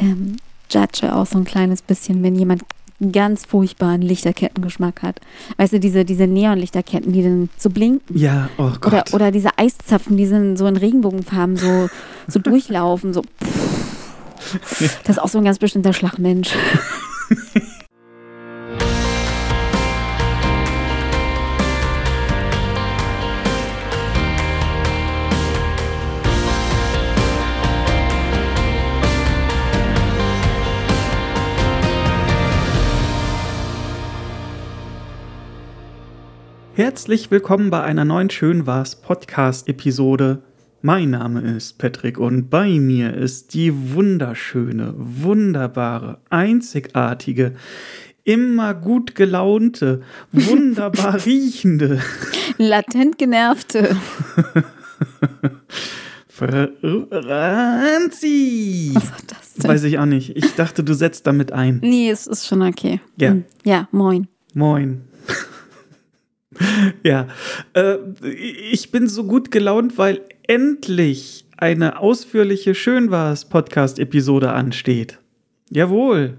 ähm, judge auch so ein kleines bisschen, wenn jemand ganz furchtbaren Lichterkettengeschmack hat. Weißt du, diese, diese Neonlichterketten, die dann so blinken. Ja, oh Gott. Oder, oder diese Eiszapfen, die sind so in Regenbogenfarben so, so durchlaufen, so. Das ist auch so ein ganz bestimmter Schlagmensch. Herzlich willkommen bei einer neuen Schön war's Podcast-Episode. Mein Name ist Patrick und bei mir ist die wunderschöne, wunderbare, einzigartige, immer gut gelaunte, wunderbar riechende, latent genervte. Franzi! Was war das denn? Weiß ich auch nicht. Ich dachte, du setzt damit ein. Nee, es ist schon okay. Ja. Ja, moin. Moin. ja, äh, ich bin so gut gelaunt, weil endlich eine ausführliche Schön war's Podcast-Episode ansteht. Jawohl.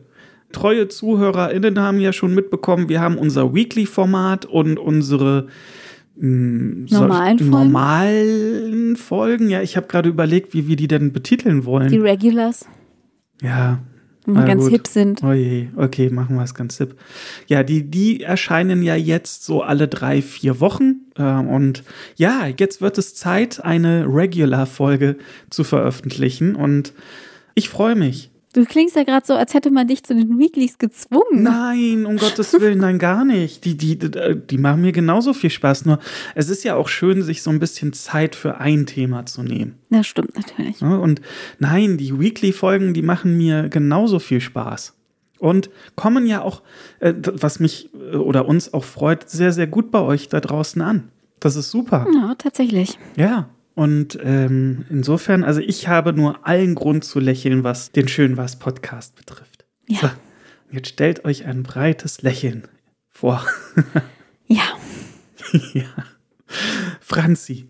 Treue ZuhörerInnen haben ja schon mitbekommen, wir haben unser Weekly-Format und unsere mh, soll- Normalen Folgen? normalen Folgen. Ja, ich habe gerade überlegt, wie wir die denn betiteln wollen. Die Regulars, ja, wenn wir Na ganz gut. hip sind. Oh je, okay, machen wir es ganz hip. Ja, die, die erscheinen ja jetzt so alle drei, vier Wochen. Ähm, und ja, jetzt wird es Zeit, eine Regular-Folge zu veröffentlichen. Und ich freue mich. Du klingst ja gerade so, als hätte man dich zu den Weeklies gezwungen. Nein, um Gottes Willen, nein, gar nicht. Die, die, die, die machen mir genauso viel Spaß. Nur es ist ja auch schön, sich so ein bisschen Zeit für ein Thema zu nehmen. Das stimmt natürlich. Ne? Und nein, die Weekly-Folgen, die machen mir genauso viel Spaß. Und kommen ja auch, äh, was mich äh, oder uns auch freut, sehr, sehr gut bei euch da draußen an. Das ist super. Ja, tatsächlich. Ja. Und ähm, insofern, also ich habe nur allen Grund zu lächeln, was den Schön was Podcast betrifft. Ja. So, jetzt stellt euch ein breites Lächeln vor. Ja. ja. Franzi,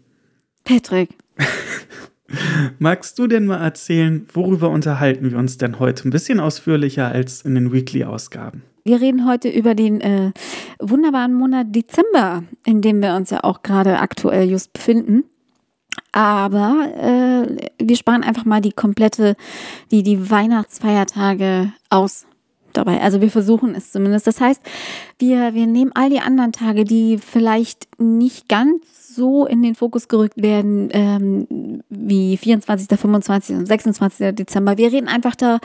Patrick, Magst du denn mal erzählen, worüber unterhalten wir uns denn heute? Ein bisschen ausführlicher als in den Weekly-Ausgaben. wir reden heute über den äh, wunderbaren Monat Dezember, in dem wir uns ja auch gerade aktuell just befinden. Aber äh, wir sparen einfach mal die komplette, die, die Weihnachtsfeiertage aus dabei. Also wir versuchen es zumindest. Das heißt, wir, wir nehmen all die anderen Tage, die vielleicht nicht ganz so in den Fokus gerückt werden ähm, wie 24., 25. und 26. Dezember. Wir reden einfach da,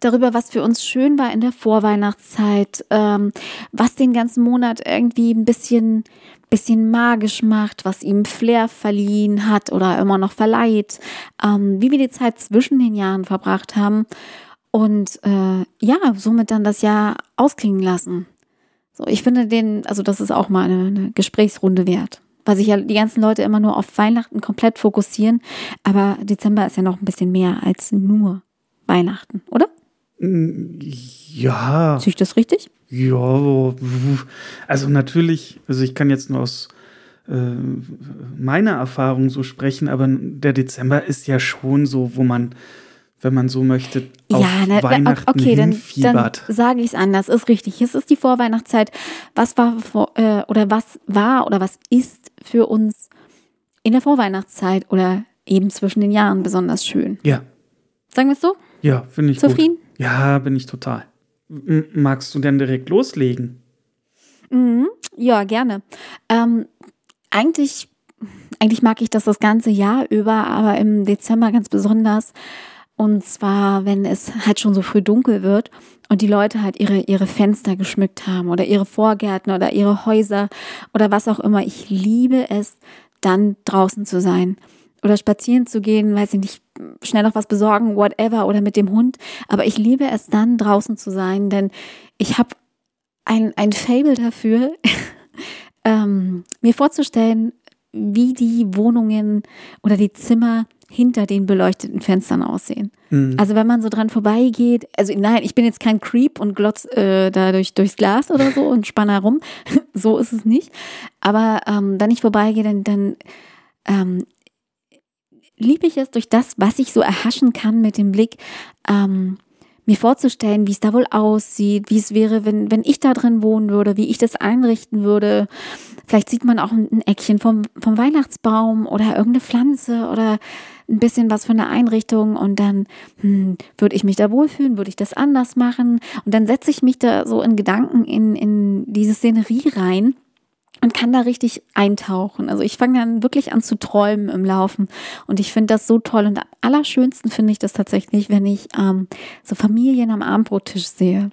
darüber, was für uns schön war in der Vorweihnachtszeit, ähm, was den ganzen Monat irgendwie ein bisschen, bisschen magisch macht, was ihm Flair verliehen hat oder immer noch verleiht, ähm, wie wir die Zeit zwischen den Jahren verbracht haben und äh, ja, somit dann das Jahr ausklingen lassen. So, ich finde den, also das ist auch mal eine, eine Gesprächsrunde wert. Weil sich ja die ganzen Leute immer nur auf Weihnachten komplett fokussieren. Aber Dezember ist ja noch ein bisschen mehr als nur Weihnachten, oder? Ja, Sehe ich das richtig? ja, also natürlich, also ich kann jetzt nur aus äh, meiner Erfahrung so sprechen, aber der Dezember ist ja schon so, wo man, wenn man so möchte, auf ja, ne, Weihnachten okay, dann, dann sage ich es anders. Ist richtig. Es ist die Vorweihnachtszeit. Was war vor, äh, oder was war oder was ist für uns in der Vorweihnachtszeit oder eben zwischen den Jahren besonders schön? ja, Sagen wir es so? ja, finde ich Zufrieden? gut. Ja, bin ich total. M magst du denn direkt loslegen? Mhm. Ja, gerne. Ähm, eigentlich, eigentlich mag ich das das ganze Jahr über, aber im Dezember ganz besonders. Und zwar, wenn es halt schon so früh dunkel wird und die Leute halt ihre, ihre Fenster geschmückt haben oder ihre Vorgärten oder ihre Häuser oder was auch immer. Ich liebe es, dann draußen zu sein oder spazieren zu gehen, weiß ich nicht, schnell noch was besorgen, whatever, oder mit dem Hund. Aber ich liebe es dann, draußen zu sein, denn ich habe ein, ein Fable dafür, ähm, mir vorzustellen, wie die Wohnungen oder die Zimmer hinter den beleuchteten Fenstern aussehen. Mhm. Also wenn man so dran vorbeigeht, also nein, ich bin jetzt kein Creep und glotz äh, da durch, durchs Glas oder so und spann herum. so ist es nicht. Aber ähm, wenn ich vorbeigehe, dann, dann ähm, liebe ich es durch das, was ich so erhaschen kann mit dem Blick, ähm, mir vorzustellen, wie es da wohl aussieht, wie es wäre, wenn, wenn ich da drin wohnen würde, wie ich das einrichten würde. Vielleicht sieht man auch ein Eckchen vom, vom Weihnachtsbaum oder irgendeine Pflanze oder ein bisschen was von der Einrichtung und dann hm, würde ich mich da wohlfühlen, würde ich das anders machen und dann setze ich mich da so in Gedanken in, in diese Szenerie rein und kann da richtig eintauchen. Also ich fange dann wirklich an zu träumen im Laufen und ich finde das so toll und am allerschönsten finde ich das tatsächlich, wenn ich ähm, so Familien am Abendbrottisch sehe.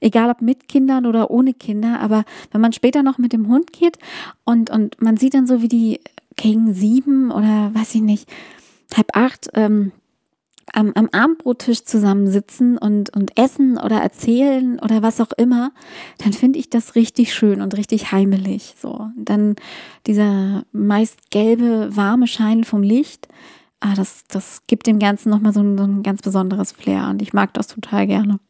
Egal ob mit Kindern oder ohne Kinder, aber wenn man später noch mit dem Hund geht und, und man sieht dann so, wie die gegen sieben oder weiß ich nicht, halb acht ähm, am, am Abendbrottisch zusammensitzen und, und essen oder erzählen oder was auch immer, dann finde ich das richtig schön und richtig heimelig. So. Dann dieser meist gelbe, warme Schein vom Licht, ah, das, das gibt dem Ganzen nochmal so ein, so ein ganz besonderes Flair und ich mag das total gerne.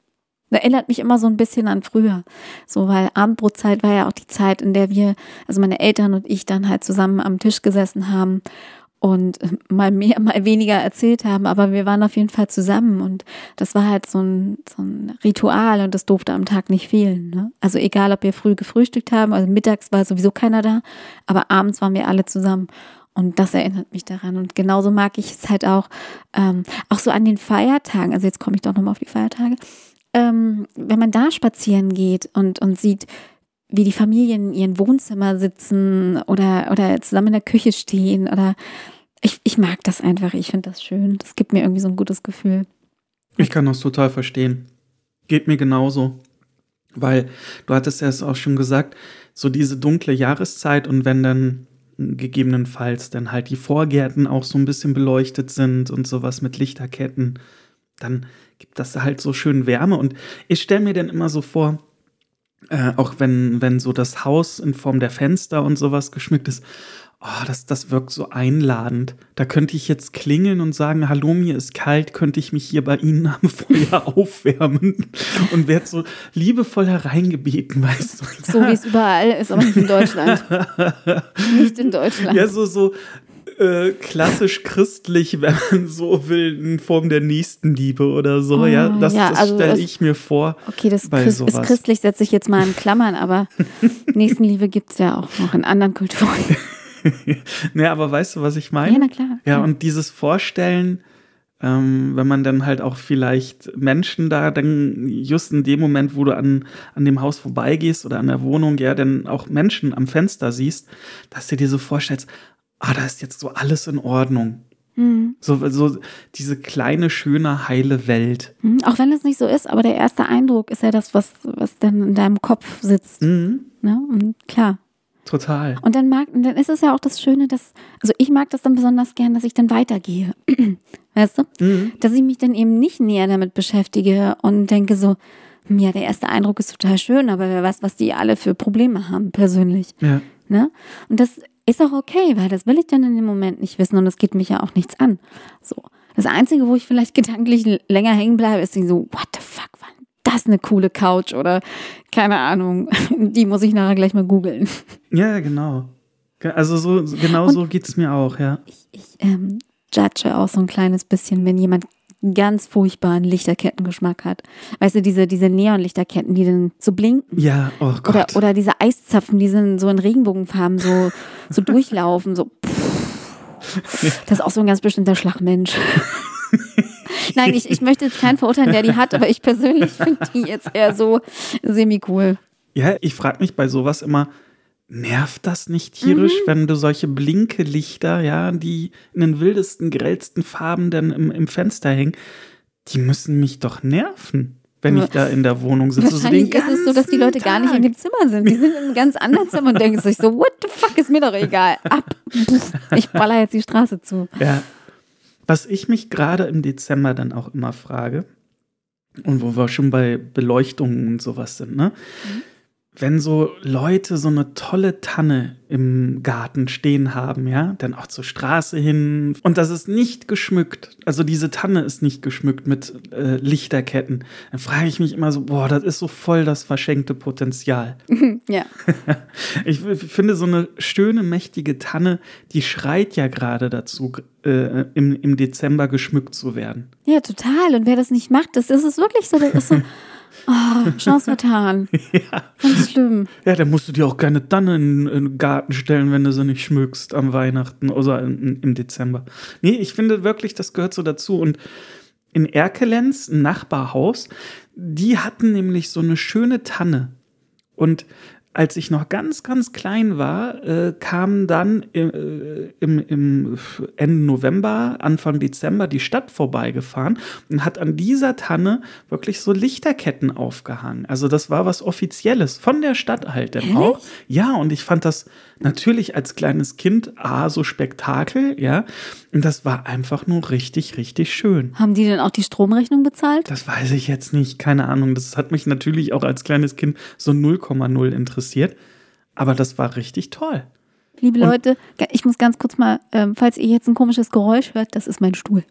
Das erinnert mich immer so ein bisschen an früher. So, weil Abendbrotzeit war ja auch die Zeit, in der wir, also meine Eltern und ich dann halt zusammen am Tisch gesessen haben und mal mehr, mal weniger erzählt haben, aber wir waren auf jeden Fall zusammen und das war halt so ein, so ein Ritual und das durfte am Tag nicht fehlen. Ne? Also egal, ob wir früh gefrühstückt haben, also mittags war sowieso keiner da, aber abends waren wir alle zusammen. Und das erinnert mich daran. Und genauso mag ich es halt auch, ähm, auch so an den Feiertagen. Also jetzt komme ich doch nochmal auf die Feiertage. Ähm, wenn man da spazieren geht und, und sieht, wie die Familien in ihren Wohnzimmer sitzen oder, oder zusammen in der Küche stehen oder ich, ich mag das einfach, ich finde das schön. Das gibt mir irgendwie so ein gutes Gefühl. Ich kann das total verstehen. Geht mir genauso. Weil du hattest ja es auch schon gesagt, so diese dunkle Jahreszeit und wenn dann gegebenenfalls dann halt die Vorgärten auch so ein bisschen beleuchtet sind und sowas mit Lichterketten, dann gibt das halt so schön Wärme. Und ich stelle mir dann immer so vor, äh, auch wenn, wenn so das Haus in Form der Fenster und sowas geschmückt ist, oh, das, das wirkt so einladend. Da könnte ich jetzt klingeln und sagen, hallo, mir ist kalt, könnte ich mich hier bei Ihnen am Feuer aufwärmen und werde so liebevoll hereingebeten, weißt du. So wie es überall ist, aber nicht in Deutschland. nicht in Deutschland. Ja, so, so äh, klassisch christlich, wenn man so will, in Form der Nächstenliebe oder so. Oh, ja, das, ja, das also stelle ich mir vor. Okay, das Christ, ist christlich, setze ich jetzt mal in Klammern, aber Nächstenliebe gibt es ja auch noch in anderen Kulturen. naja, aber weißt du, was ich meine? Ja, na klar. Ja, und dieses Vorstellen, ähm, wenn man dann halt auch vielleicht Menschen da dann just in dem Moment, wo du an, an dem Haus vorbeigehst oder an der Wohnung, ja, dann auch Menschen am Fenster siehst, dass du dir so vorstellst, ah, da ist jetzt so alles in Ordnung. Mhm. So, so diese kleine, schöne, heile Welt. Mhm, auch wenn es nicht so ist, aber der erste Eindruck ist ja das, was, was dann in deinem Kopf sitzt. Mhm. Ne? Und klar. Total. Und dann mag, dann ist es ja auch das Schöne, dass, also ich mag das dann besonders gern, dass ich dann weitergehe. weißt du? Mhm. Dass ich mich dann eben nicht näher damit beschäftige und denke so, hm, ja, der erste Eindruck ist total schön, aber wer weiß, was die alle für Probleme haben, persönlich. Ja. Ne? Und das ist auch okay, weil das will ich dann in dem Moment nicht wissen und es geht mich ja auch nichts an. So. Das Einzige, wo ich vielleicht gedanklich länger hängen bleibe, ist so, what the fuck, war das eine coole Couch oder keine Ahnung, die muss ich nachher gleich mal googeln. Ja, genau. Also so, genau und so geht es mir auch, ja. Ich, ich ähm, judge auch so ein kleines bisschen, wenn jemand ganz furchtbaren Lichterkettengeschmack hat. Weißt du, diese, diese Neonlichterketten, die dann so blinken. Ja, oh Gott. Oder, oder diese Eiszapfen, die sind so in Regenbogenfarben so, so durchlaufen, so. Das ist auch so ein ganz bestimmter Schlagmensch. Nein, ich, ich möchte jetzt keinen verurteilen, der die hat, aber ich persönlich finde die jetzt eher so semi-cool. Ja, ich frage mich bei sowas immer, nervt das nicht tierisch, mhm. wenn du solche Blinkelichter, ja, die in den wildesten, grellsten Farben dann im, im Fenster hängen, die müssen mich doch nerven wenn ich da in der Wohnung sitze. Wahrscheinlich ist es so, dass die Leute Tag. gar nicht in dem Zimmer sind. Die sind in einem ganz anderen Zimmer und denken sich so, what the fuck, ist mir doch egal. Ab. Ich baller jetzt die Straße zu. Ja. Was ich mich gerade im Dezember dann auch immer frage, und wo wir schon bei Beleuchtungen und sowas sind, ne? Mhm. Wenn so Leute so eine tolle Tanne im Garten stehen haben, ja, dann auch zur Straße hin und das ist nicht geschmückt, also diese Tanne ist nicht geschmückt mit äh, Lichterketten, dann frage ich mich immer so, boah, das ist so voll das verschenkte Potenzial. ja. ich finde so eine schöne, mächtige Tanne, die schreit ja gerade dazu, äh, im, im Dezember geschmückt zu werden. Ja, total. Und wer das nicht macht, das ist es wirklich so, das ist so Oh, Chance vertan. ja. Ganz schlimm. Ja, dann musst du dir auch keine Tanne in, in, den Garten stellen, wenn du sie nicht schmückst am Weihnachten oder im, im Dezember. Nee, ich finde wirklich, das gehört so dazu. Und in Erkelenz, ein Nachbarhaus, die hatten nämlich so eine schöne Tanne. Und als ich noch ganz, ganz klein war, äh, kam dann äh, im, im, Ende November, Anfang Dezember die Stadt vorbeigefahren und hat an dieser Tanne wirklich so Lichterketten aufgehangen. Also das war was Offizielles von der Stadt halt dann auch. Ja, und ich fand das natürlich als kleines Kind, ah, so Spektakel, ja. Und das war einfach nur richtig, richtig schön. Haben die denn auch die Stromrechnung bezahlt? Das weiß ich jetzt nicht, keine Ahnung. Das hat mich natürlich auch als kleines Kind so 0,0 interessiert. Aber das war richtig toll. Liebe Und Leute, ich muss ganz kurz mal, ähm, falls ihr jetzt ein komisches Geräusch hört, das ist mein Stuhl.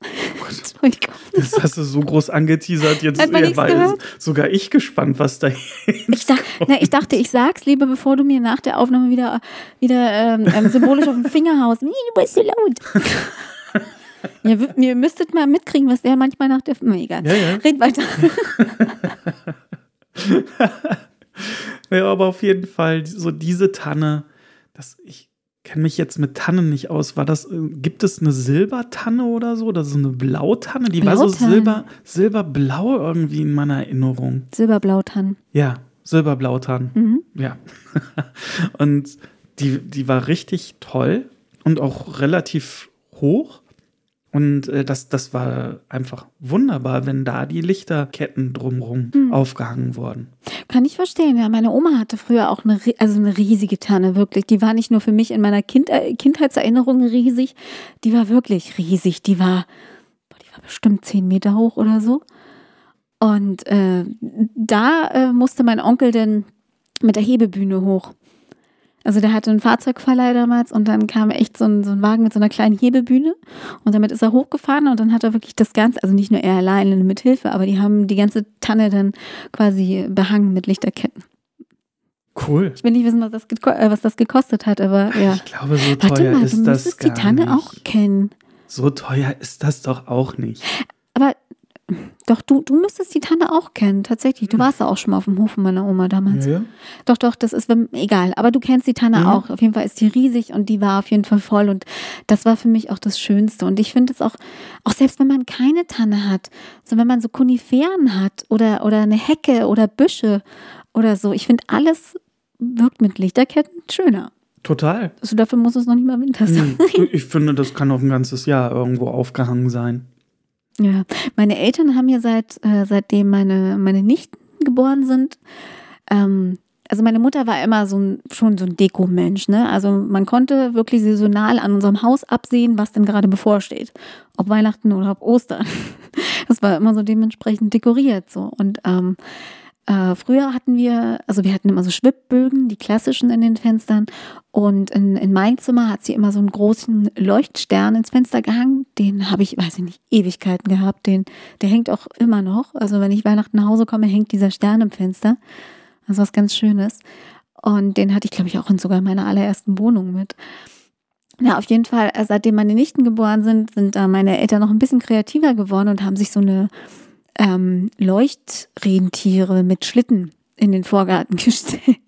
Entschuldigung. Das hast du so groß angeteasert. Jetzt war sogar ich gespannt, was da ich, dach, na, ich dachte, ich sag's lieber, bevor du mir nach der Aufnahme wieder, wieder ähm, ähm symbolisch auf den Finger haust. Nee, du bist so laut. ja, ihr müsstet mal mitkriegen, was der manchmal nach der. Na, egal. Ja, ja. Red weiter. ja, aber auf jeden Fall, so diese Tanne, dass ich kenne mich jetzt mit Tannen nicht aus. War das, äh, gibt es eine Silbertanne oder so? Oder so eine Blautanne? Die Blautanne. war so silber, silberblau irgendwie in meiner Erinnerung. Silberblautann. Ja, silberblautann. Mhm. Ja. und die, die war richtig toll und auch relativ hoch. Und äh, das, das war einfach wunderbar, wenn da die Lichterketten drumherum mhm. aufgehangen wurden. Kann ich verstehen, ja. Meine Oma hatte früher auch eine, also eine riesige Tanne, wirklich. Die war nicht nur für mich in meiner kind, äh, Kindheitserinnerung riesig, die war wirklich riesig. Die war, boah, die war bestimmt zehn Meter hoch oder so. Und äh, da äh, musste mein Onkel denn mit der Hebebühne hoch. Also der hatte einen Fahrzeugverleih damals und dann kam echt so ein, so ein Wagen mit so einer kleinen Hebebühne und damit ist er hochgefahren und dann hat er wirklich das Ganze, also nicht nur er alleine mit Hilfe, aber die haben die ganze Tanne dann quasi behangen mit Lichterketten. Cool. Ich will nicht wissen, was das, äh, was das gekostet hat, aber ja. Ich glaube, so teuer Warte mal, ist du das gar die Tanne nicht. auch kennen. So teuer ist das doch auch nicht. Aber doch, du, du müsstest die Tanne auch kennen, tatsächlich. Du hm. warst ja auch schon mal auf dem Hof von meiner Oma damals. Ja, ja. Doch, doch, das ist egal. Aber du kennst die Tanne ja. auch. Auf jeden Fall ist die riesig und die war auf jeden Fall voll. Und das war für mich auch das Schönste. Und ich finde es auch, auch selbst wenn man keine Tanne hat, so wenn man so Koniferen hat oder, oder eine Hecke oder Büsche oder so, ich finde alles wirkt mit Lichterketten schöner. Total. Also dafür muss es noch nicht mal Winter hm. sein. Ich finde, das kann auch ein ganzes Jahr irgendwo aufgehangen sein. Ja, meine Eltern haben ja seit, äh, seitdem meine, meine Nichten geboren sind, ähm, also meine Mutter war immer so ein, schon so ein Dekomensch, ne? Also man konnte wirklich saisonal an unserem Haus absehen, was denn gerade bevorsteht. Ob Weihnachten oder ob Ostern. Das war immer so dementsprechend dekoriert so. Und ähm, äh, früher hatten wir, also wir hatten immer so Schwibbögen, die klassischen in den Fenstern. Und in, in mein Zimmer hat sie immer so einen großen Leuchtstern ins Fenster gehangen. Den habe ich, weiß ich nicht, Ewigkeiten gehabt. Den, der hängt auch immer noch. Also wenn ich Weihnachten nach Hause komme, hängt dieser Stern im Fenster. Ist was ganz Schönes. Und den hatte ich, glaube ich, auch in sogar meiner allerersten Wohnung mit. Ja, auf jeden Fall, äh, seitdem meine Nichten geboren sind, sind da meine Eltern noch ein bisschen kreativer geworden und haben sich so eine ähm, Leuchtrentiere mit Schlitten in den Vorgarten gestellt.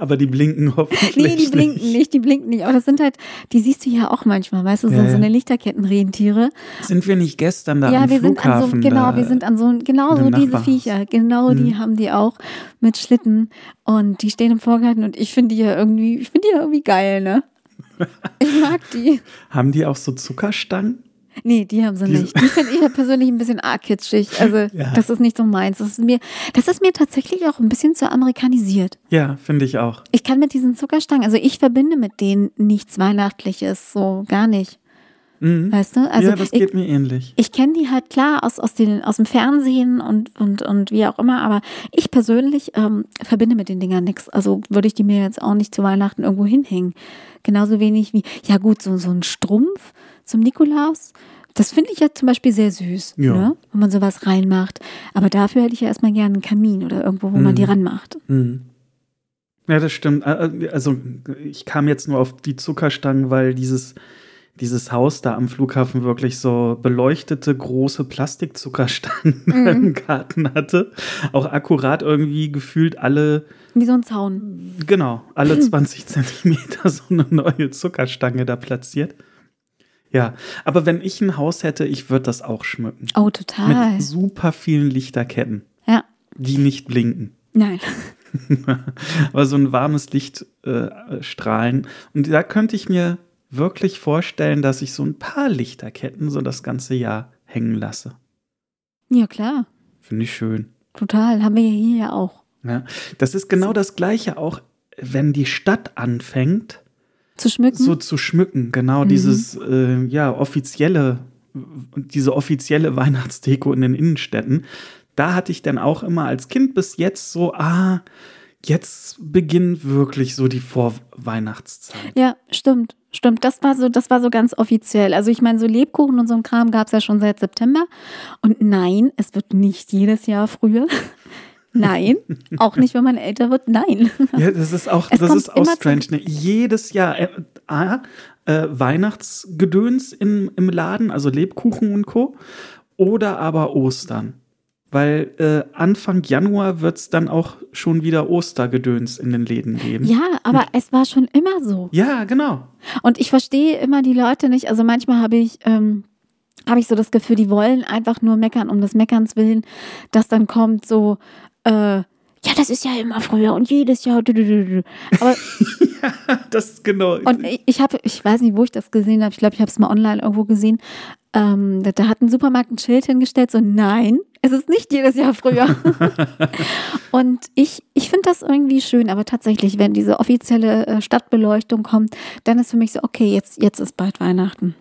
Aber die blinken hoffentlich Nee, die blinken nicht. nicht, die blinken nicht. Aber das sind halt, die siehst du ja auch manchmal, weißt du, so, ja, ja. so eine Lichterkettenrentiere. Sind wir nicht gestern da ja, am wir Flughafen? Sind an so, genau, wir sind an so, genau so diese Viecher. Genau, hm. die haben die auch mit Schlitten. Und die stehen im Vorgarten und ich finde die ja irgendwie, ich finde die ja irgendwie geil, ne? Ich mag die. Haben die auch so Zuckerstangen? Nee, die haben sie die nicht. Die finde ich persönlich ein bisschen arg kitschig. Also, ja. das ist nicht so meins. Das ist, mir, das ist mir tatsächlich auch ein bisschen zu amerikanisiert. Ja, finde ich auch. Ich kann mit diesen Zuckerstangen, also ich verbinde mit denen nichts Weihnachtliches, so gar nicht. Mhm. Weißt du? Also ja, das ich, geht mir ähnlich. ich kenne die halt klar aus, aus, den, aus dem Fernsehen und, und, und wie auch immer, aber ich persönlich ähm, verbinde mit den Dingern nichts. Also würde ich die mir jetzt auch nicht zu Weihnachten irgendwo hinhängen. Genauso wenig wie, ja gut, so, so ein Strumpf zum Nikolaus. Das finde ich ja zum Beispiel sehr süß, Ja. ne? wenn man sowas reinmacht. Aber dafür hätte ich ja erstmal gerne einen Kamin oder irgendwo, wo Mhm. man die ranmacht. Mhm. Ja, das stimmt. Ä- Also ich kam jetzt nur auf die Zuckerstangen, weil dieses, dieses Haus da am Flughafen wirklich so beleuchtete große Plastikzuckerstangen Mhm. im Garten hatte. Auch akkurat irgendwie gefühlt alle, Wie so ein Zaun. genau, alle 20 Zentimeter so eine neue Zuckerstange da platziert. Ja, aber wenn ich ein Haus hätte, ich würde das auch schmücken. Oh, total. Mit super vielen Lichterketten, Ja, die nicht blinken. nein. aber so ein warmes Licht äh, strahlen. Und da könnte ich mir wirklich vorstellen, dass ich so ein paar Lichterketten so das ganze Jahr hängen lasse. Ja, klar. Finde ich schön. Total. Haben wir ja hier ja auch. Ja. Das ist genau das Gleiche auch, wenn die Stadt anfängt, Zu schmücken. so zu schmücken. Genau Mhm. dieses, äh, ja, offizielle, diese offizielle Weihnachtsdeko in den Innenstädten. Da hatte ich dann auch immer als Kind bis jetzt so, ah, jetzt beginnt wirklich so die Vorweihnachtszeit. Ja, stimmt. Stimmt, das war so, das war so ganz offiziell. Also ich meine, so Lebkuchen und so ein Kram gab es ja schon seit September. Und nein, es wird nicht jedes Jahr früher. Nein, auch nicht, wenn man älter wird. Nein. Ja, das ist auch, Es das ist auch immer strange. Ne? Jedes Jahr äh, äh, Weihnachtsgedöns im, im Laden, also Lebkuchen und Co. Oder aber Ostern. Weil äh, Anfang Januar wird es dann auch schon wieder Ostergedöns in den Läden geben. Ja, aber es war schon immer so. Ja, genau. Und ich verstehe immer die Leute nicht. Also manchmal habe ich, ähm, habe ich so das Gefühl, die wollen einfach nur meckern um des Meckerns willen, dass dann kommt so, äh, ja, das ist ja immer früher und jedes Jahr. Aber Das ist genau. Und ich, ich habe, ich weiß nicht, wo ich das gesehen habe. Ich glaube, ich habe es mal online irgendwo gesehen. Ähm, da, da hat ein Supermarkt ein Schild hingestellt, so nein, es ist nicht jedes Jahr früher. und ich, ich finde das irgendwie schön, aber tatsächlich, wenn diese offizielle äh, Stadtbeleuchtung kommt, dann ist für mich so, okay, jetzt, jetzt ist bald Weihnachten.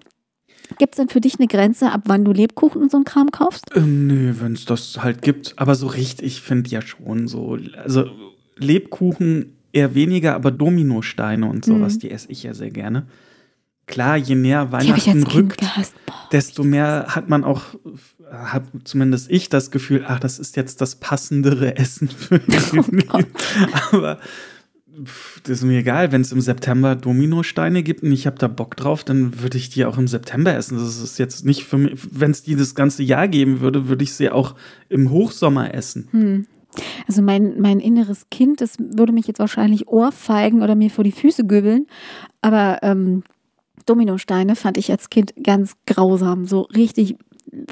Gibt es denn für dich eine Grenze, ab wann du Lebkuchen und so einen Kram kaufst? Ähm, nö, wenn es das halt gibt. Aber so richtig finde ja schon so. Also Lebkuchen eher weniger, aber Dominosteine und sowas, Mhm. die esse ich ja sehr gerne. Klar, je näher ich Weihnachten rückt. Boah. desto mehr hat man auch, hat zumindest ich das Gefühl, ach, das ist jetzt das passendere Essen für ihn. Gott. Aber das ist mir egal, wenn es im September Dominosteine gibt und ich habe da Bock drauf, dann würde ich die auch im September essen. Das ist jetzt nicht für mich, wenn es die das ganze Jahr geben würde, würde ich sie auch im Hochsommer essen. Hm. Also mein, mein inneres Kind, das würde mich jetzt wahrscheinlich ohrfeigen oder mir vor die Füße göbeln. Aber ähm, Dominosteine fand ich als Kind ganz grausam. So richtig.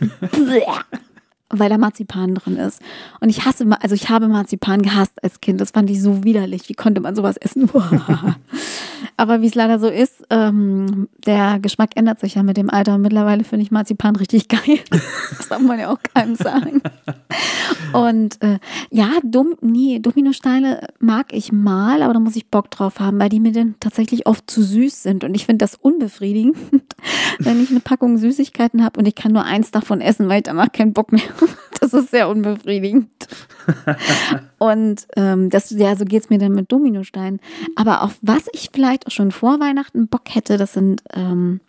weil da Marzipan drin ist. Und ich hasse, also ich habe Marzipan gehasst als Kind. Das fand ich so widerlich. Wie konnte man sowas essen? Aber wie es leider so ist, ähm, der Geschmack ändert sich ja mit dem Alter. Und mittlerweile finde ich Marzipan richtig geil. Das darf man ja auch keinem sagen. Und äh, ja, Dom nee, Dominosteine mag ich mal, aber da muss ich Bock drauf haben, weil die mir dann tatsächlich oft zu süß sind. Und ich finde das unbefriedigend, wenn ich eine Packung Süßigkeiten habe und ich kann nur eins davon essen, weil ich danach keinen Bock mehr habe. Das ist sehr unbefriedigend. Und ähm, das, ja, so geht es mir dann mit Dominosteinen. Aber auf was ich vielleicht schon vor Weihnachten Bock hätte, das sind ähm,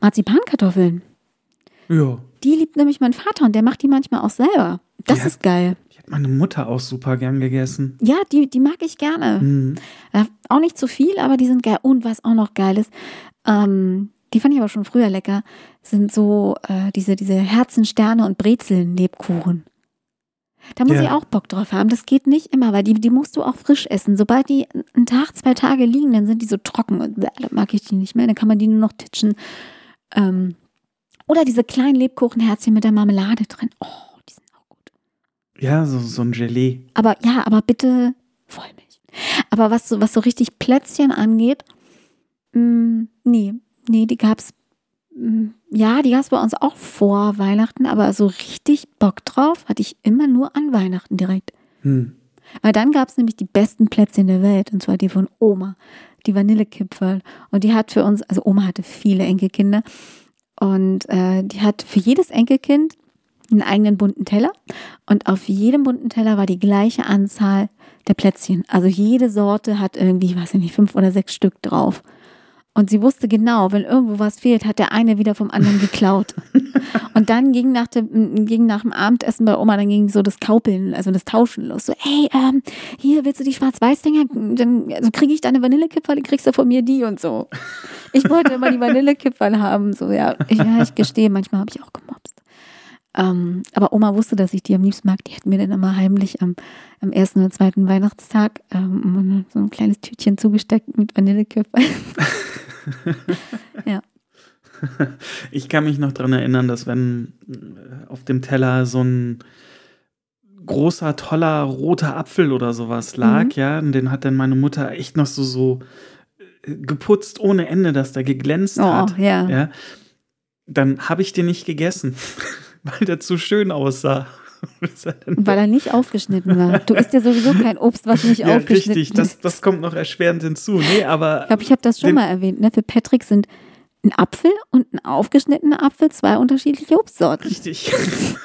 Marzipankartoffeln. Ja. Die liebt nämlich mein Vater und der macht die manchmal auch selber. Das Ja. ist geil. Die hat meine Mutter auch super gern gegessen. Ja, die, die mag ich gerne. Mhm. Äh, auch nicht zu viel, aber die sind geil. Und was auch noch geil ist, ähm, die fand ich aber schon früher lecker, sind so äh, diese, diese Herzen, Sterne und Brezeln, Lebkuchen. Da muss Ja. ich auch Bock drauf haben. Das geht nicht immer, weil die, die musst du auch frisch essen. Sobald die einen Tag, zwei Tage liegen, dann sind die so trocken und dann mag ich die nicht mehr. Dann kann man die nur noch titschen. Ähm, oder diese kleinen Lebkuchenherzchen mit der Marmelade drin. Oh, die sind auch gut. Ja, so, so ein Gelee. Aber ja, aber bitte Vollmilch. Aber was so, was so richtig Plätzchen angeht, mh, nee, nee, die gab's, mh, ja, die gab's bei uns auch vor Weihnachten, aber so richtig Bock drauf hatte ich immer nur an Weihnachten direkt. Hm. Weil dann gab es nämlich die besten Plätzchen der Welt, und zwar die von Oma, die Vanillekipferl. Und die hat für uns, also Oma hatte viele Enkelkinder, und äh, die hat für jedes Enkelkind einen eigenen bunten Teller. Und auf jedem bunten Teller war die gleiche Anzahl der Plätzchen. Also jede Sorte hat irgendwie, weiß ich nicht, fünf oder sechs Stück drauf. Und sie wusste genau, wenn irgendwo was fehlt, hat der eine wieder vom anderen geklaut. und dann ging nach, dem, ging nach dem Abendessen bei Oma, dann ging so das Kaupeln, also das Tauschen los. So, ey, ähm, hier willst du die Schwarz-Weiß-Dinger? Dann also kriege ich deine Vanillekipferl, kriegst du von mir die und so. Ich wollte immer die Vanillekipferl haben. So, ja, ich, ja, ich gestehe, manchmal habe ich auch gemobst. Ähm, aber Oma wusste, dass ich die am liebsten mag. Die hat mir dann immer heimlich am, am ersten oder zweiten Weihnachtstag ähm, so ein kleines Tütchen zugesteckt mit Vanillekipferl. ja. Ich kann mich noch daran erinnern, dass wenn äh, auf dem Teller so ein großer, toller roter Apfel oder sowas lag, mhm. ja, und den hat dann meine Mutter echt noch so, so äh, geputzt ohne Ende, dass der geglänzt oh, hat. Ja. ja dann habe ich den nicht gegessen. weil der zu schön aussah. Weil er nicht aufgeschnitten war. Du isst ja sowieso kein Obst, was nicht ja, aufgeschnitten richtig. ist. Richtig, das, das kommt noch erschwerend hinzu. Nee, aber. Ich glaube, ich habe das schon mal erwähnt. Ne? Für Patrick sind ein Apfel und ein aufgeschnittener Apfel zwei unterschiedliche Obstsorten. Richtig.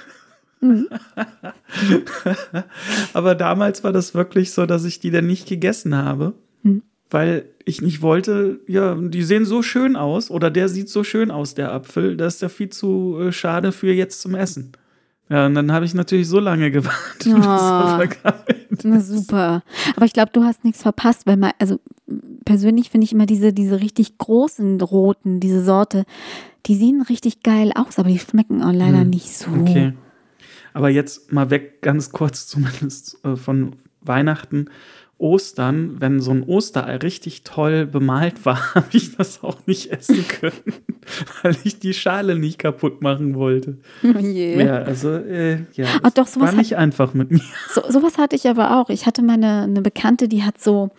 mhm. aber damals war das wirklich so, dass ich die dann nicht gegessen habe. Mhm weil ich nicht wollte, ja, die sehen so schön aus oder der sieht so schön aus, der Apfel, das ist ja viel zu äh, schade für jetzt zum Essen. Ja, und dann habe ich natürlich so lange gewartet, oh, bis Na super. Aber ich glaube, du hast nichts verpasst, weil man, also persönlich finde ich immer diese, diese richtig großen roten, diese Sorte, die sehen richtig geil aus, aber die schmecken auch leider hm, nicht so. Okay. Aber jetzt mal weg, ganz kurz zumindest äh, von Weihnachten. Ostern, wenn so ein Osterei richtig toll bemalt war, habe ich das auch nicht essen können, weil ich die Schale nicht kaputt machen wollte. Oh je. Ja, also äh, ja, Ach, doch, sowas war nicht hat, einfach mit mir. So, sowas hatte ich aber auch. Ich hatte meine eine Bekannte, die hat so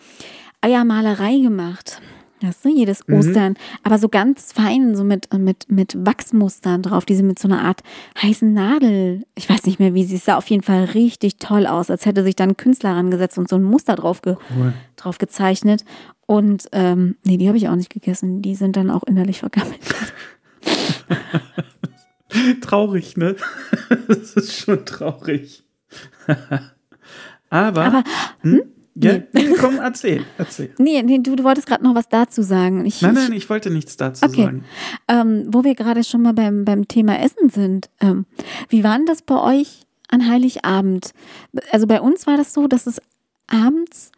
Eiermalerei gemacht. Weißt du, jedes mhm. Ostern. Aber so ganz fein, so mit, mit, mit Wachsmustern drauf, diese mit so einer Art heißen Nadel. Ich weiß nicht mehr, wie sie sah. Auf jeden Fall richtig toll aus, als hätte sich dann ein Künstler rangesetzt und so ein Muster drauf, ge cool. drauf gezeichnet. Und ähm, nee, die habe ich auch nicht gegessen. Die sind dann auch innerlich vergammelt. traurig, ne? das ist schon traurig. Aber, Aber hm? Ja, nee. komm, erzähl, erzähl. Nee, nee du, du wolltest gerade noch was dazu sagen. Ich, nein, nein, ich wollte nichts dazu okay. sagen. Ähm, wo wir gerade schon mal beim, beim Thema Essen sind. Ähm, wie war denn das bei euch an Heiligabend? Also bei uns war das so, dass es abends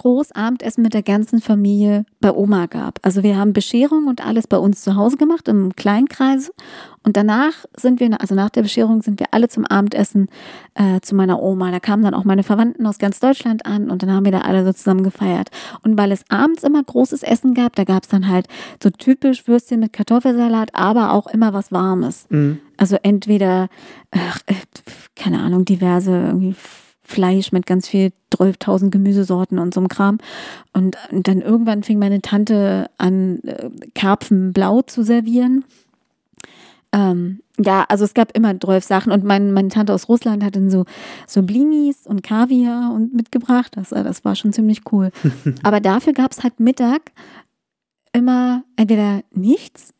Großabendessen mit der ganzen Familie bei Oma gab. Also wir haben Bescherung und alles bei uns zu Hause gemacht, im Kleinkreis. Und danach sind wir, also nach der Bescherung sind wir alle zum Abendessen äh, zu meiner Oma. Da kamen dann auch meine Verwandten aus ganz Deutschland an und dann haben wir da alle so zusammen gefeiert. Und weil es abends immer großes Essen gab, da gab es dann halt so typisch Würstchen mit Kartoffelsalat, aber auch immer was Warmes. Mhm. Also entweder, äh, keine Ahnung, diverse irgendwie Fleisch mit ganz viel 12.000 Gemüsesorten und so einem Kram. Und, und, dann irgendwann fing meine Tante an, äh, Karpfenblau zu servieren. Ähm, ja, also es gab immer 12 Sachen und mein, meine Tante aus Russland hat dann so, so Blinis und Kaviar und mitgebracht. Das, äh, das war schon ziemlich cool. Aber dafür gab es halt Mittag immer entweder nichts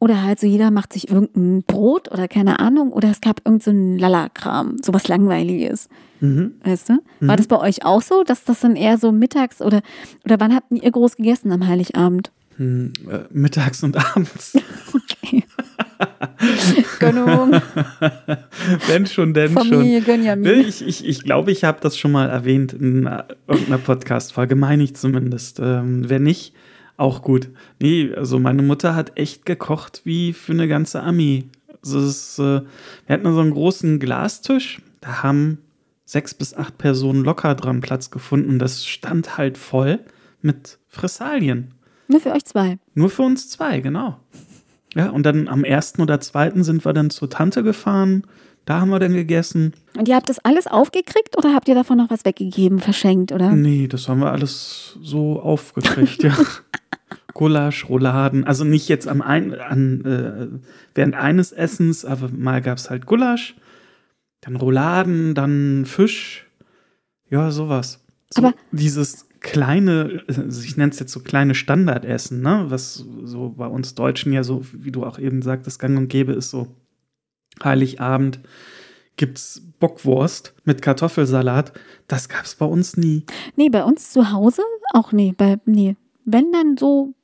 oder halt so jeder macht sich irgendein Brot oder keine Ahnung. Oder es gab irgendeinen so Lala-Kram, sowas Langweiliges. Mhm. Weißt du? War mhm. das bei euch auch so, dass das dann eher so mittags oder, oder wann habt ihr groß gegessen am Heiligabend? Hm, äh, mittags und abends. okay. Gönnung. Wenn schon, denn Familie schon. Gönjamin. Ich, ich, ich glaube, ich habe das schon mal erwähnt in irgendeiner Podcast-Folge, meine ich zumindest. Ähm, wenn nicht, auch gut. Nee, also meine Mutter hat echt gekocht wie für eine ganze Armee. Also ist, äh, wir hatten so einen großen Glastisch, da haben sechs bis acht Personen locker dran Platz gefunden. Das stand halt voll mit Fressalien. Nur für euch zwei. Nur für uns zwei, genau. Ja, und dann am ersten oder zweiten sind wir dann zur Tante gefahren. Da haben wir dann gegessen. Und ihr habt das alles aufgekriegt oder habt ihr davon noch was weggegeben, verschenkt, oder? Nee, das haben wir alles so aufgekriegt, ja. Gulasch, Rouladen, also nicht jetzt am ein, an, äh, während eines Essens, aber mal gab es halt Gulasch, dann Rouladen, dann Fisch. Ja, sowas. So Aber- dieses kleine, also ich nenne es jetzt so kleine Standardessen, ne? Was so bei uns Deutschen ja so, wie du auch eben sagtest, gang und gäbe ist so Heiligabend gibt's Bockwurst mit Kartoffelsalat. Das gab's bei uns nie. Nee, bei uns zu Hause auch nee. Bei, nee. Wenn dann so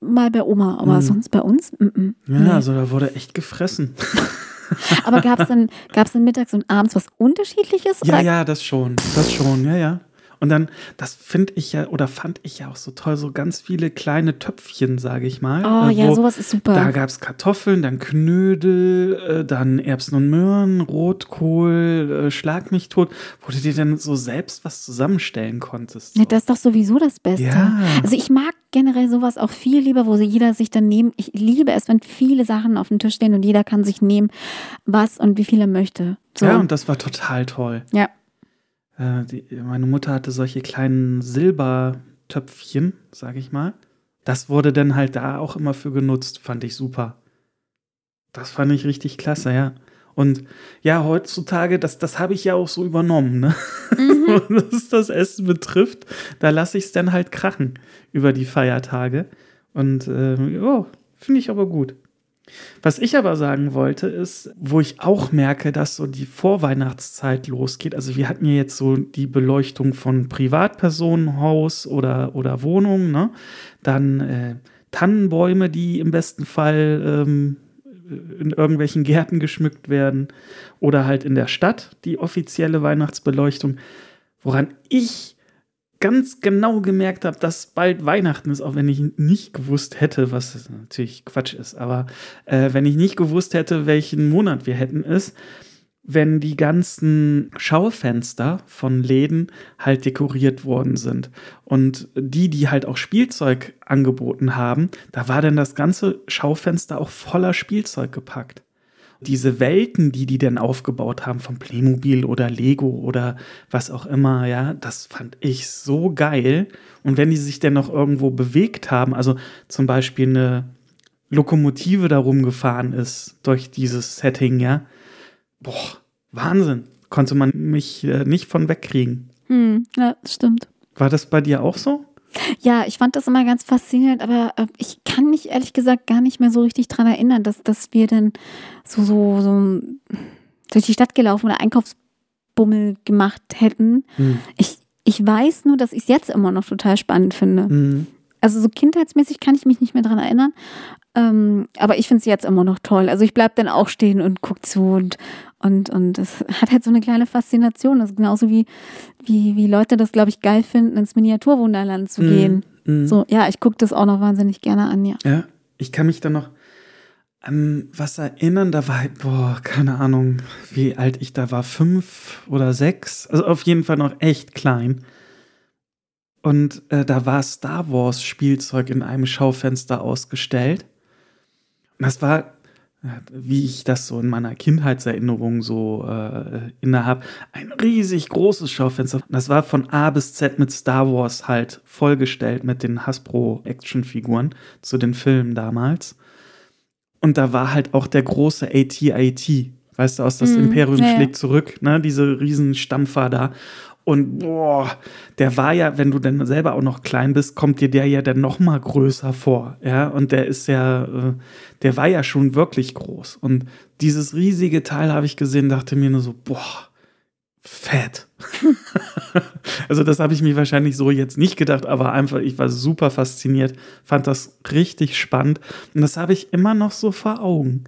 mal bei Oma, aber Mhm. sonst bei uns? Mm -mm. Ja, nee. also da wurde echt gefressen. Aber gab es dann, gab's dann mittags und abends was Unterschiedliches? Ja, oder? ja, das schon. Das schon, ja, ja. Und dann, das finde ich ja, oder fand ich ja auch so toll, so ganz viele kleine Töpfchen, sage ich mal. Oh äh, ja, sowas ist super. Da gab es Kartoffeln, dann Knödel, äh, dann Erbsen und Möhren, Rotkohl, äh, Schlag mich tot, wo du dir dann so selbst was zusammenstellen konntest. Ja, So. das ist doch sowieso das Beste. Ja. Also ich mag generell sowas auch viel lieber, wo jeder sich dann nehmen. Ich liebe es, wenn viele Sachen auf dem Tisch stehen und jeder kann sich nehmen, was und wie viel er möchte. So. ja, und das war total toll. Ja. Äh, die, meine Mutter hatte solche kleinen Silbertöpfchen, sage ich mal. Das wurde dann halt da auch immer für genutzt, fand ich super. Das fand ich richtig klasse, ja. Und ja, heutzutage, das, das habe ich ja auch so übernommen, ne? Mhm. Was das Essen betrifft, da lasse ich es dann halt krachen über die Feiertage. Und ähm, ja, finde ich aber gut. Was ich aber sagen wollte, ist, wo ich auch merke, dass so die Vorweihnachtszeit losgeht. Also wir hatten ja jetzt so die Beleuchtung von Privatpersonenhaus oder, oder Wohnung, ne? Dann äh, Tannenbäume, die im besten Fall ähm, in irgendwelchen Gärten geschmückt werden oder halt in der Stadt die offizielle Weihnachtsbeleuchtung. Woran ich ganz genau gemerkt habe, dass bald Weihnachten ist, auch wenn ich nicht gewusst hätte, was natürlich Quatsch ist, aber äh, wenn ich nicht gewusst hätte, welchen Monat wir hätten, ist, wenn die ganzen Schaufenster von Läden halt dekoriert worden sind. Und die, die halt auch Spielzeug angeboten haben, da war dann das ganze Schaufenster auch voller Spielzeug gepackt diese Welten, die die denn aufgebaut haben, von Playmobil oder Lego oder was auch immer, ja, das fand ich so geil. Und wenn die sich denn noch irgendwo bewegt haben, also zum Beispiel eine Lokomotive da rumgefahren ist durch dieses Setting, ja, boah, Wahnsinn. Konnte man mich äh, nicht von wegkriegen. Hm, ja, das stimmt. War das bei dir auch so? Ja, ich fand das immer ganz faszinierend, aber äh, ich kann mich ehrlich gesagt gar nicht mehr so richtig dran erinnern, dass, dass wir dann so, so, so durch die Stadt gelaufen oder Einkaufsbummel gemacht hätten. Hm. Ich, ich weiß nur, dass ich es jetzt immer noch total spannend finde. Hm. Also so kindheitsmäßig kann ich mich nicht mehr dran erinnern. Ähm, aber ich finde es jetzt immer noch toll. Also ich bleibe dann auch stehen und gucke zu und, und, und es hat halt so eine kleine Faszination. Das ist genauso wie, wie, wie Leute das, glaube ich, geil finden, ins Miniaturwunderland zu gehen. Hm. So, ja, ich gucke das auch noch wahnsinnig gerne an, ja. Ja, ich kann mich da noch an was erinnern. Da war halt, boah, keine Ahnung, wie alt ich da war. Fünf oder sechs. Also auf jeden Fall noch echt klein. Und äh, da war Star Wars Spielzeug in einem Schaufenster ausgestellt. Das war, wie ich das so in meiner Kindheitserinnerung so äh, innehab, ein riesig großes Schaufenster. Das war von A bis Z mit Star Wars halt vollgestellt mit den Hasbro-Actionfiguren zu den Filmen damals. Und da war halt auch der große AT-AT, weißt du, aus das Mhm, Imperium ja. schlägt zurück, ne, diese riesen Stampfer da. Und boah, der war ja, wenn du dann selber auch noch klein bist, kommt dir der ja dann noch mal größer vor, ja. Und der ist ja, äh, der war ja schon wirklich groß. Und dieses riesige Teil habe ich gesehen, dachte mir nur so, boah, fett. also das habe ich mir wahrscheinlich so jetzt nicht gedacht, aber einfach, ich war super fasziniert, fand das richtig spannend. Und das habe ich immer noch so vor Augen.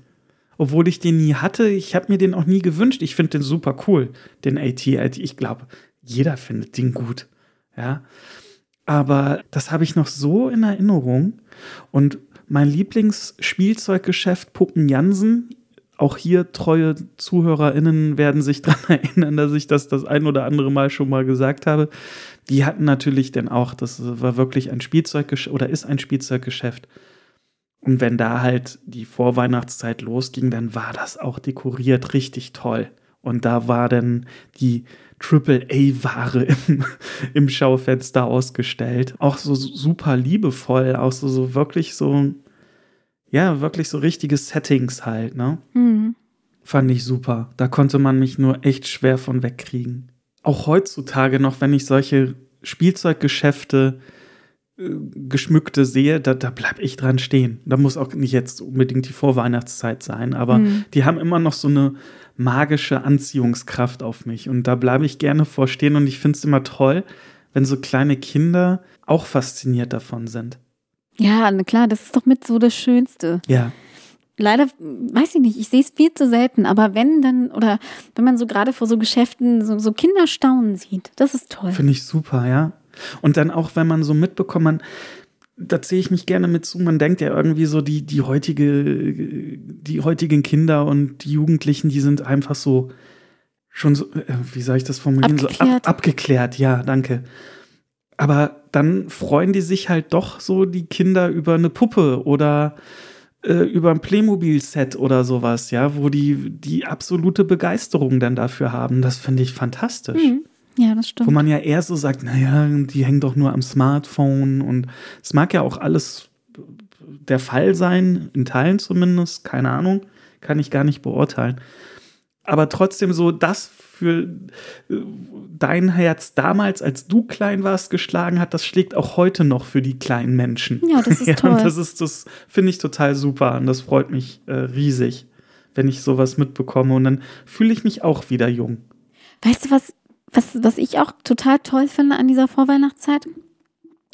Obwohl ich den nie hatte, ich habe mir den auch nie gewünscht. Ich finde den super cool, den AT-AT. Ich glaube, jeder findet den gut. Ja. Aber das habe ich noch so in Erinnerung. Und mein Lieblingsspielzeuggeschäft Puppen Jansen, auch hier treue ZuhörerInnen werden sich daran erinnern, dass ich das das ein oder andere Mal schon mal gesagt habe. Die hatten natürlich dann auch, das war wirklich ein Spielzeuggeschäft oder ist ein Spielzeuggeschäft. Und wenn da halt die Vorweihnachtszeit losging, dann war das auch dekoriert richtig toll. Und da war dann die Triple-A-Ware im, im Schaufenster ausgestellt. Auch so super liebevoll, auch so, so wirklich so, ja, wirklich so richtige Settings halt, ne? Mhm. Fand ich super. Da konnte man mich nur echt schwer von wegkriegen. auch heutzutage noch, wenn ich solche Spielzeuggeschäfte äh, geschmückte sehe, da, da bleibe ich dran stehen. Da muss auch nicht jetzt unbedingt die Vorweihnachtszeit sein, aber mhm. die haben immer noch so eine magische Anziehungskraft auf mich und da bleibe ich gerne vorstehen und ich finde es immer toll, wenn so kleine Kinder auch fasziniert davon sind. Ja, klar, das ist doch mit so das Schönste. Ja. Leider, weiß ich nicht, ich sehe es viel zu selten, aber wenn dann, oder wenn man so gerade vor so Geschäften so, so Kinder staunen sieht, das ist toll. Finde ich super, ja. Und dann auch, wenn man so mitbekommt, man, da zähle ich mich gerne mit zu. Man denkt ja irgendwie so, die, die heutige, die heutigen Kinder und die Jugendlichen, die sind einfach so schon so, äh, wie soll ich das formulieren? Abgeklärt. So ab, abgeklärt, ja, danke. Aber dann freuen die sich halt doch so die Kinder über eine Puppe oder äh, über ein Playmobil-Set oder sowas, ja, wo die die absolute Begeisterung dann dafür haben. Das finde ich fantastisch. Mhm. Ja, das stimmt. Wo man ja eher so sagt, naja, die hängen doch nur am Smartphone und es mag ja auch alles der Fall sein, in Teilen zumindest, keine Ahnung, kann ich gar nicht beurteilen. Aber trotzdem so das für äh, dein Herz damals, als du klein warst, geschlagen hat, das schlägt auch heute noch für die kleinen Menschen. Ja, das ist ja, toll. das ist das finde ich total super und das freut mich äh, riesig, wenn ich sowas mitbekomme und dann fühle ich mich auch wieder jung. Weißt du, was was, was ich auch total toll finde an dieser Vorweihnachtszeit?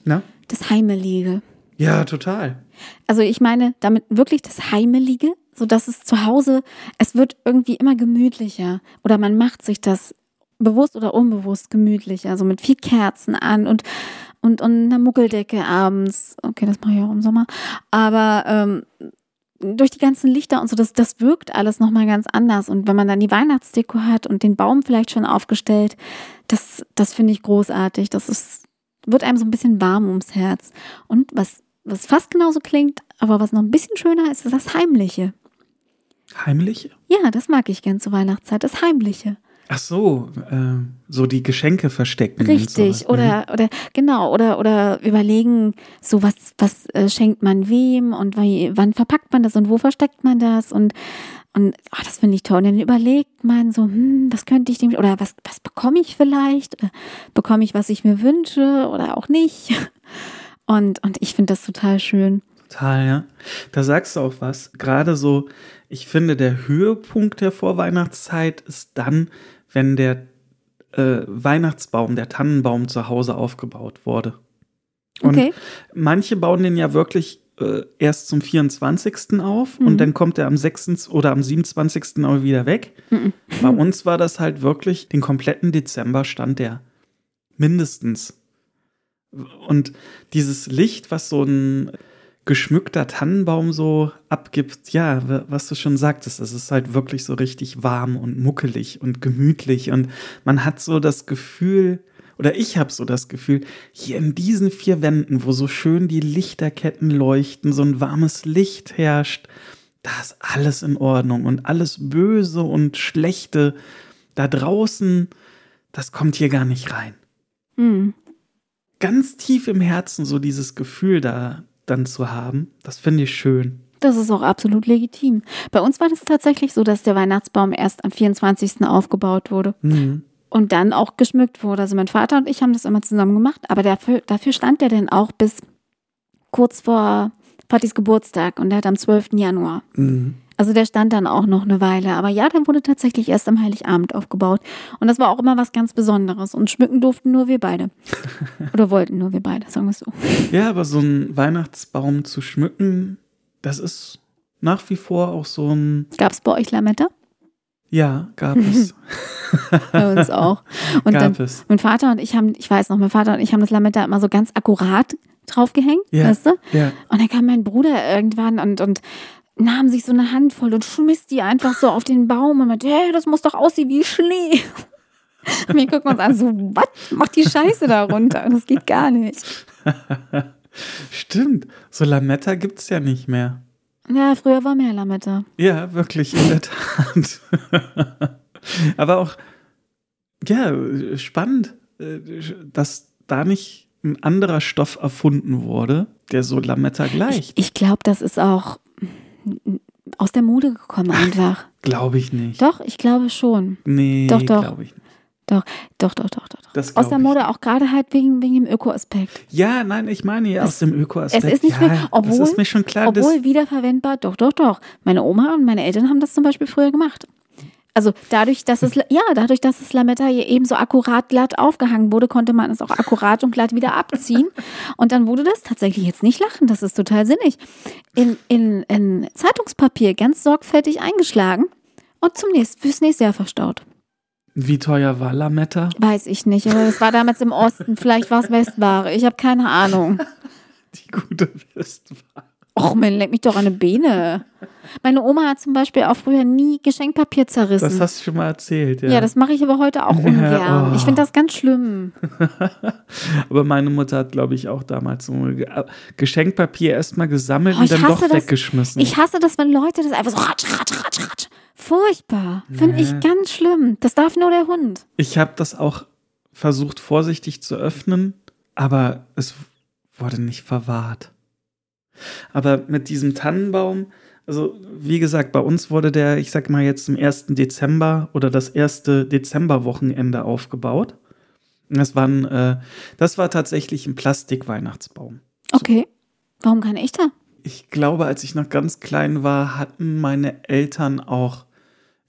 Na? Das Heimelige. Ja, total. Also ich meine damit wirklich das Heimelige, so dass es zu Hause, es wird irgendwie immer gemütlicher oder man macht sich das bewusst oder unbewusst gemütlicher, also mit viel Kerzen an und und, und einer Muggeldecke abends. Okay, das mache ich auch im Sommer. Aber ähm, durch die ganzen Lichter und so, das, das wirkt alles nochmal ganz anders. Und wenn man dann die Weihnachtsdeko hat und den Baum vielleicht schon aufgestellt, das, das finde ich großartig. Das ist, wird einem so ein bisschen warm ums Herz. Und was, was fast genauso klingt, aber was noch ein bisschen schöner ist, ist das Heimliche. Heimliche? Ja, das mag ich gern zur Weihnachtszeit, das Heimliche. Ach so, äh, so die Geschenke verstecken. Richtig, oder, mhm. oder genau, oder, oder überlegen, so was, was äh, schenkt man wem und wie, wann verpackt man das und wo versteckt man das und, und oh, das finde ich toll. Und dann überlegt man so, hm, was könnte ich dem, oder was, was bekomme ich vielleicht? Oder bekomme ich, was ich mir wünsche oder auch nicht? Und, und ich finde das total schön. Total, ja. Da sagst du auch was. Gerade so, ich finde, der Höhepunkt der Vorweihnachtszeit ist dann, wenn der äh, Weihnachtsbaum, der Tannenbaum zu Hause aufgebaut wurde. Und okay. manche bauen den ja wirklich äh, erst zum 24. auf mhm. und dann kommt er am 6. oder am 27. auch wieder weg. Mhm. Bei uns war das halt wirklich den kompletten Dezember stand der. Mindestens. Und dieses Licht, was so ein geschmückter Tannenbaum so abgibt, ja, was du schon sagtest, es ist halt wirklich so richtig warm und muckelig und gemütlich und man hat so das Gefühl, oder ich habe so das Gefühl, hier in diesen vier Wänden, wo so schön die Lichterketten leuchten, so ein warmes Licht herrscht, da ist alles in Ordnung und alles Böse und Schlechte da draußen, das kommt hier gar nicht rein. Mhm. Ganz tief im Herzen so dieses Gefühl da, dann zu haben. Das finde ich schön. Das ist auch absolut legitim. Bei uns war das tatsächlich so, dass der Weihnachtsbaum erst am 24. aufgebaut wurde. Mhm. Und dann auch geschmückt wurde. Also mein Vater und ich haben das immer zusammen gemacht, aber dafür, dafür stand der dann auch bis kurz vor Patis Geburtstag und der hat am 12. Januar. Mhm. Also der stand dann auch noch eine Weile. Aber ja, der wurde tatsächlich erst am Heiligabend aufgebaut. Und das war auch immer was ganz Besonderes. Und schmücken durften nur wir beide. Oder wollten nur wir beide, sagen wir es so. Ja, aber so ein Weihnachtsbaum zu schmücken, das ist nach wie vor auch so ein. Gab es bei euch Lametta? Ja, gab es. bei uns auch. Und gab dann, es. mein Vater und ich haben, ich weiß noch, mein Vater und ich haben das Lametta immer so ganz akkurat draufgehängt, ja, weißt du? Ja. Und dann kam mein Bruder irgendwann und, und nahm sich so eine Handvoll und schmiss die einfach so auf den Baum und meinte, hey, das muss doch aussehen wie Schnee. Und wir gucken uns an, so, was? Mach die Scheiße da runter. Das geht gar nicht. Stimmt. So Lametta gibt es ja nicht mehr. Ja, früher war mehr Lametta. Ja, wirklich, in der Tat. Aber auch, ja, spannend, äh, dass da nicht ein anderer Stoff erfunden wurde, der so Lametta gleicht. Ich, ich glaube, das ist auch aus der Mode gekommen einfach. Glaube ich nicht. Doch, ich glaube schon. Nee, doch, doch. glaube ich nicht. Doch, doch, doch, doch, doch. Das Aus der. Mode auch gerade halt wegen, wegen dem Öko-Aspekt. Ja, nein, ich meine ja aus dem Öko-Aspekt. es ist nicht ja, mehr- obwohl- das ist mir schon klar. Obwohl wiederverwendbar, doch, doch, doch. Meine Oma und meine Eltern haben das zum Beispiel früher gemacht. Also dadurch, dass es, ja, dadurch, dass das Lametta hier eben so akkurat glatt aufgehangen wurde, konnte man es auch akkurat und glatt wieder abziehen. Und dann wurde das tatsächlich jetzt nicht lachen, das ist total sinnig. In, in, in Zeitungspapier ganz sorgfältig eingeschlagen und zum nächsten, fürs nächste Jahr verstaut. wie teuer war Lametta? Weiß ich nicht, aber das war damals im Osten, vielleicht war es Westware, ich habe keine Ahnung. Die gute Westware. Och, man lenkt mich doch an eine Beine. Meine Oma hat zum Beispiel auch früher nie Geschenkpapier zerrissen. Das hast du schon mal erzählt, ja. ja. das mache ich aber heute auch ungern. oh. Ich finde das ganz schlimm. Aber meine Mutter hat, glaube ich, auch damals so Ge- Geschenkpapier erstmal gesammelt Oh, und ich dann doch das. weggeschmissen. Ich hasse das, wenn Leute das einfach so ratsch, ratsch, ratsch, ratsch. Furchtbar. Finde ich Nee. ganz schlimm. Das darf nur der Hund. Ich habe das auch versucht, vorsichtig zu öffnen, aber es wurde nicht verwahrt. Aber mit diesem Tannenbaum, also wie gesagt, bei uns wurde der, ich sag mal jetzt im 1. Dezember oder das erste Dezemberwochenende aufgebaut. Das, waren, äh, das war tatsächlich ein Plastik-Weihnachtsbaum. Okay. Warum kein echter? Ich glaube, als ich noch ganz klein war, hatten meine Eltern auch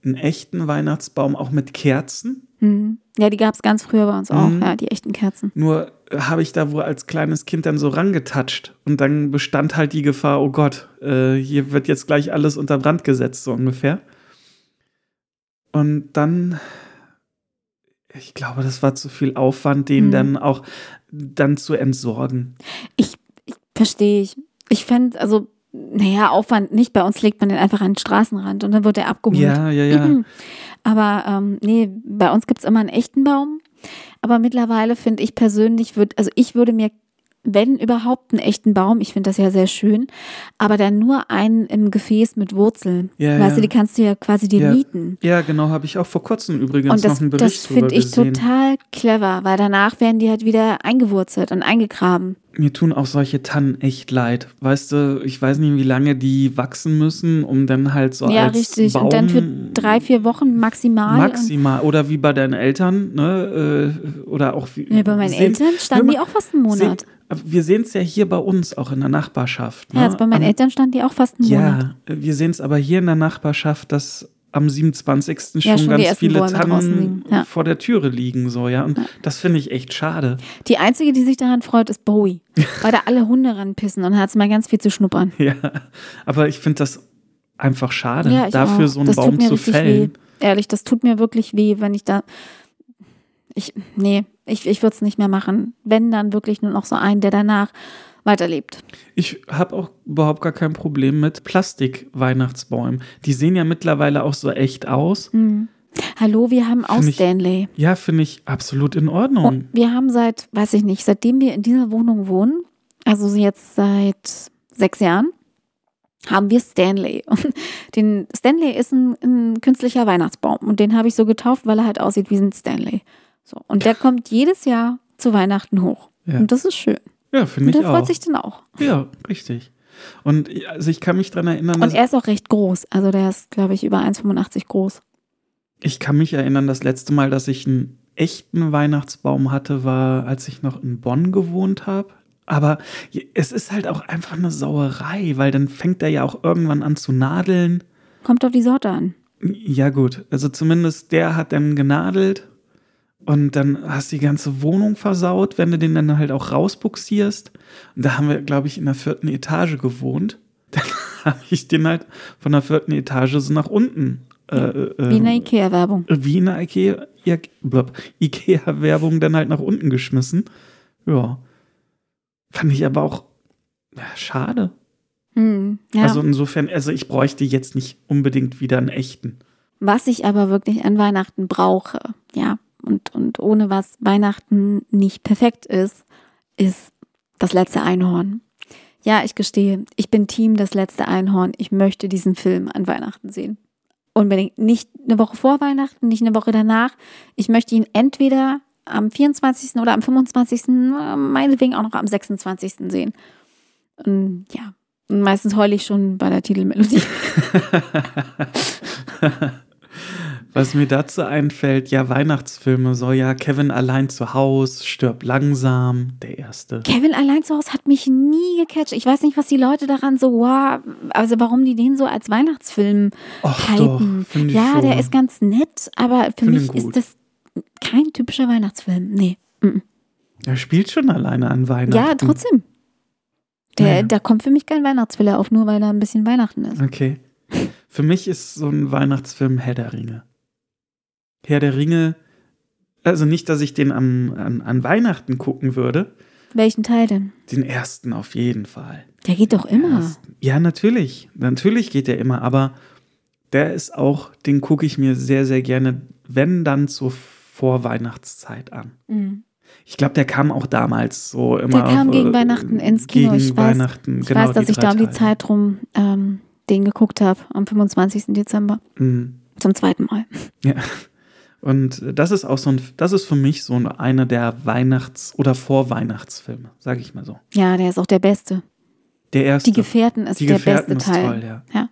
einen echten Weihnachtsbaum, auch mit Kerzen. Hm. Ja, die gab es ganz früher bei uns auch. Mhm. Ja, die echten Kerzen. Nur habe ich da wohl als kleines Kind dann so rangetatscht. Und dann bestand halt die Gefahr, oh Gott, äh, hier wird jetzt gleich alles unter Brand gesetzt, so ungefähr. Und dann, ich glaube, das war zu viel Aufwand, den Mhm. dann auch dann zu entsorgen. Verstehe ich. Ich fände, also, naja, Aufwand nicht. Bei uns legt man den einfach an den Straßenrand und dann wird der abgeholt. Ja, ja, ja. Aber ähm, nee, bei uns gibt es immer einen echten Baum. Aber mittlerweile finde ich persönlich, würd, also ich würde mir, wenn überhaupt, einen echten Baum, ich finde das ja sehr schön, aber dann nur einen im Gefäß mit Wurzeln. Ja, weißt ja. du, die kannst du ja quasi dir Ja. mieten. Ja, genau, habe ich auch vor kurzem übrigens Und das, noch einen Bericht das finde ich gesehen. total clever, weil danach werden die halt wieder eingewurzelt und eingegraben. Mir tun auch solche Tannen echt leid. Weißt du, ich weiß nicht, wie lange die wachsen müssen, um dann halt so ja, als richtig. Baum und dann für drei, vier Wochen maximal. maximal oder wie bei deinen Eltern, ne? äh, Oder auch wie. Ja, bei meinen Eltern standen die auch fast einen Monat. Sehen, wir sehen es ja hier bei uns auch in der Nachbarschaft. Ne? ja, also bei meinen Am- Eltern standen die auch fast einen Monat. Ja, wir sehen es aber hier in der Nachbarschaft, dass am 27. Ja, schon, schon ganz viele Bäume Tannen ja. vor der Türe liegen, so, ja. Und das finde ich echt schade. Die einzige, die sich daran freut, ist Bowie. Weil da alle Hunde ranpissen und hat es mal ganz viel zu schnuppern. Ja, aber ich finde das einfach schade, Ja, dafür auch. so einen das Baum zu fällen. Weh. Ehrlich, das tut mir wirklich weh, wenn ich da. Ich, nee, ich, ich würde es nicht mehr machen. Wenn, dann wirklich nur noch so einen, der danach weiterlebt. Ich habe auch überhaupt gar kein Problem mit Plastik-Weihnachtsbäumen. Die sehen ja mittlerweile auch so echt aus. Hm. Hallo, wir haben auch ich- Stanley. Ja, finde ich absolut in Ordnung. Und wir haben seit, weiß ich nicht, seitdem wir in dieser Wohnung wohnen, also jetzt seit sechs Jahren, haben wir Stanley. Und den Stanley ist ein, ein künstlicher Weihnachtsbaum und den habe ich so getauft, weil er halt aussieht wie ein Stanley. So und der kommt jedes Jahr zu Weihnachten hoch Ja. und das ist schön. Ja, finde Und ich der freut auch. sich dann auch. Ja, richtig. Und also ich kann mich daran erinnern, Und er ist auch recht groß. Also der ist, glaube ich, über 1,85 groß. ich kann mich erinnern, das letzte Mal, dass ich einen echten Weihnachtsbaum hatte, war, als ich noch in Bonn gewohnt habe. Aber es ist halt auch einfach eine Sauerei, weil dann fängt er ja auch irgendwann an zu nadeln. Kommt auf die Sorte an. Ja, gut. Also zumindest der hat dann genadelt und dann hast du die ganze Wohnung versaut, wenn du den dann halt auch rausbuxierst. Und da haben wir, glaube ich, in der vierten Etage gewohnt. Dann habe ich den halt von der vierten Etage so nach unten. Äh, äh, Wie in der Ikea-Werbung. wie in der Ikea, Ikea-Werbung dann halt nach unten geschmissen. Ja. Fand ich aber auch ja, schade. Hm, ja. Also insofern, also ich bräuchte jetzt nicht unbedingt wieder einen echten. Was ich aber wirklich an Weihnachten brauche, ja, und, und ohne was Weihnachten nicht perfekt ist, ist das letzte Einhorn. Ja, ich gestehe, ich bin Team das letzte Einhorn. Ich möchte diesen Film an Weihnachten sehen. Unbedingt. Nicht eine Woche vor Weihnachten, nicht eine Woche danach. Ich möchte ihn entweder am 24. oder am 25., äh, meinetwegen auch noch am 26. sehen. Und ja, und meistens heule ich schon bei der Titelmelodie. Was mir dazu einfällt, ja, Weihnachtsfilme, so ja, Kevin allein zu Haus, stirbt langsam, der erste. Kevin allein zu Hause hat mich nie gecatcht. Ich weiß nicht, was die Leute daran so, wow, also warum die den so als Weihnachtsfilm Och, hypen. doch, ja, der schon. ist ganz nett, aber für Find mich ist das kein typischer Weihnachtsfilm. Nee. Mhm. Er spielt schon alleine an Weihnachten. Ja, trotzdem. Der, Naja. Da kommt für mich kein Weihnachtsfiller auf, nur weil er ein bisschen Weihnachten ist. Okay. Für mich ist so ein Weihnachtsfilm Herr der Ringe. Herr der Ringe, also nicht, dass ich den am, an, an Weihnachten gucken würde, Welchen Teil denn? den ersten auf jeden Fall. Der geht doch immer. Ersten. Ja, natürlich. Natürlich geht der immer, aber der ist auch, den gucke ich mir sehr, sehr gerne, wenn dann zur Vorweihnachtszeit an. Mhm. Ich glaube, der kam auch damals so immer. Der kam auf, gegen äh, Weihnachten ins Kino. Gegen Ich weiß- Weihnachten, Ich genau. weiß, dass ich da um die. Zeit rum ähm, den geguckt habe, am 25. Dezember. Mhm. Zum zweiten Mal. Ja. Und das ist auch so ein, das ist für mich so einer der Weihnachts- oder Vorweihnachtsfilme, sage ich mal so. Ja, der ist auch der beste. Der erste. Die Gefährten ist Die der Gefährten beste ist Teil. toll, ja. Ja.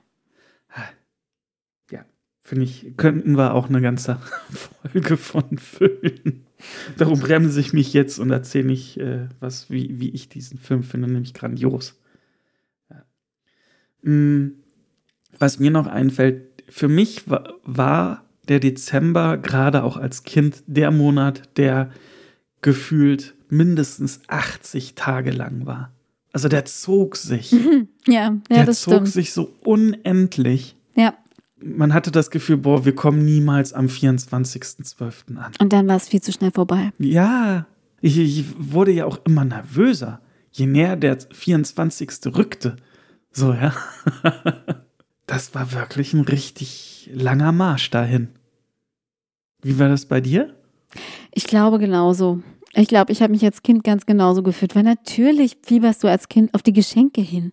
Ja, finde ich, könnten wir auch eine ganze Folge von füllen. Darum bremse ich mich jetzt und erzähle nicht, äh, was, wie, wie ich diesen Film finde, nämlich grandios. Ja. Mm, Was mir noch einfällt, für mich wa war der Dezember gerade auch als Kind der Monat, der gefühlt mindestens 80 Tage lang war. Also der zog sich. Ja, ja, der das zog stimmt. sich so unendlich. Ja. Man hatte das Gefühl, boah, wir kommen niemals am 24.12. an. Und dann war es viel zu schnell vorbei. Ja, ich, ich wurde ja auch immer nervöser, je näher der 24. rückte. So, ja. Das war wirklich ein richtig langer Marsch dahin. Wie war das bei dir? Ich glaube genauso. Ich glaube, ich habe mich als Kind ganz genauso gefühlt, weil natürlich fieberst du als Kind auf die Geschenke hin.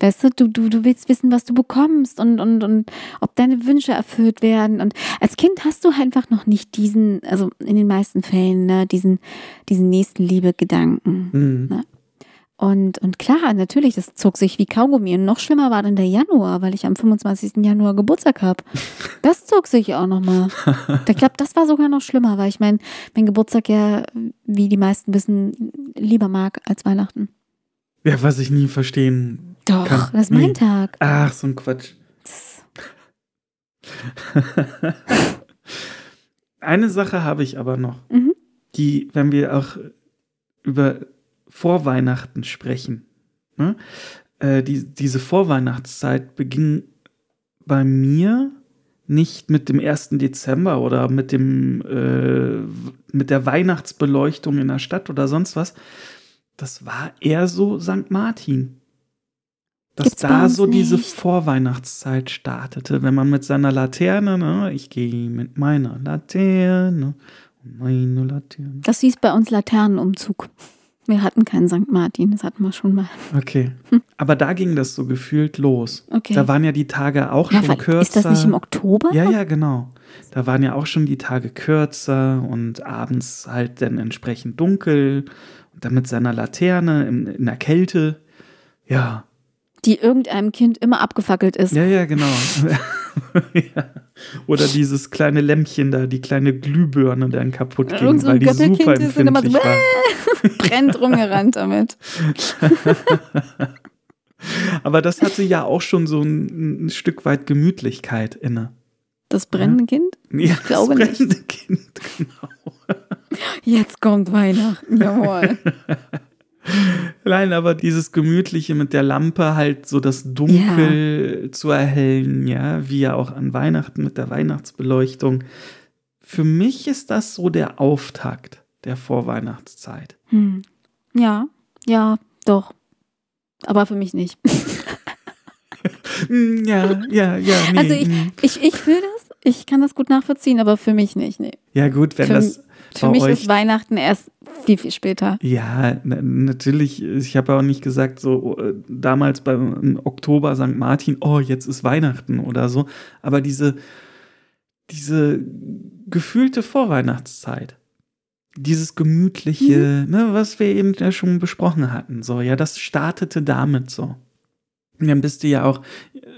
Weißt du, du, du, du willst wissen, was du bekommst und, und, und ob deine Wünsche erfüllt werden. Und als Kind hast du einfach noch nicht diesen, also in den meisten Fällen, ne, diesen, diesen Nächstenliebe-Gedanken. Mhm. Und, und klar, natürlich, das zog sich wie Kaugummi. Und noch schlimmer war dann der Januar, weil ich am 25. Januar Geburtstag habe. Das zog sich auch nochmal. Ich glaube, das war sogar noch schlimmer, weil ich mein, mein Geburtstag ja, wie die meisten wissen, lieber mag als Weihnachten. Ja, was ich nie verstehen. Doch, Kann- das ist mein nee. Tag. Ach, so ein Quatsch. Eine Sache habe ich aber noch, Mhm. die, wenn wir auch über Vorweihnachten sprechen, ne? äh, die, diese Vorweihnachtszeit beging bei mir nicht mit dem 1. Dezember oder mit dem äh, mit der Weihnachtsbeleuchtung in der Stadt oder sonst was. Das war eher so St. Martin. Dass Gibt's da so diese nicht. Vorweihnachtszeit startete, wenn man mit seiner Laterne, ne, ich gehe mit meiner Laterne, meine Laterne. Das hieß bei uns Laternenumzug. Wir hatten keinen St. Martin, das hatten wir schon mal. Okay. Aber da ging das so gefühlt los. Hm. Okay. Da waren ja die Tage auch Ja, schon kürzer. ist das nicht im Oktober? Ja, ja, genau. Da waren ja auch schon die Tage kürzer und abends halt dann entsprechend dunkel und dann mit seiner Laterne in, in der Kälte. Ja, Die irgendeinem Kind immer abgefackelt ist. ja, ja, genau. ja. Oder dieses kleine Lämpchen da, die kleine Glühbirne dann kaputt ging, Irgend so ein weil die Götterkind super ist dann immer so, empfindlich war. Brennt rumgerannt damit. Aber das hatte ja auch schon so ein, ein Stück weit Gemütlichkeit inne. Das brennende Kind? Ja, Ich glaube das nicht. brennende Kind, genau. Jetzt kommt Weihnachten, jawohl. Nein, aber dieses Gemütliche mit der Lampe halt so das Dunkel zu erhellen, ja, wie ja auch an Weihnachten mit der Weihnachtsbeleuchtung. Für mich ist das so der Auftakt der Vorweihnachtszeit. Hm. Ja, ja, doch. Aber für mich nicht. Ja, ja, ja, nee. Also ich, mm. ich, ich fühle das, ich kann das gut nachvollziehen, aber für mich nicht. Nee. ja gut, wenn für- das Für mich euch ist Weihnachten erst viel, viel später. Ja, na, natürlich. Ich habe auch nicht gesagt, so äh, damals beim Oktober St. Martin, oh, jetzt ist Weihnachten oder so. Aber diese, diese gefühlte Vorweihnachtszeit, dieses gemütliche, ne, was wir eben ja schon besprochen hatten, so, ja, das startete damit so. Dann bist du ja auch,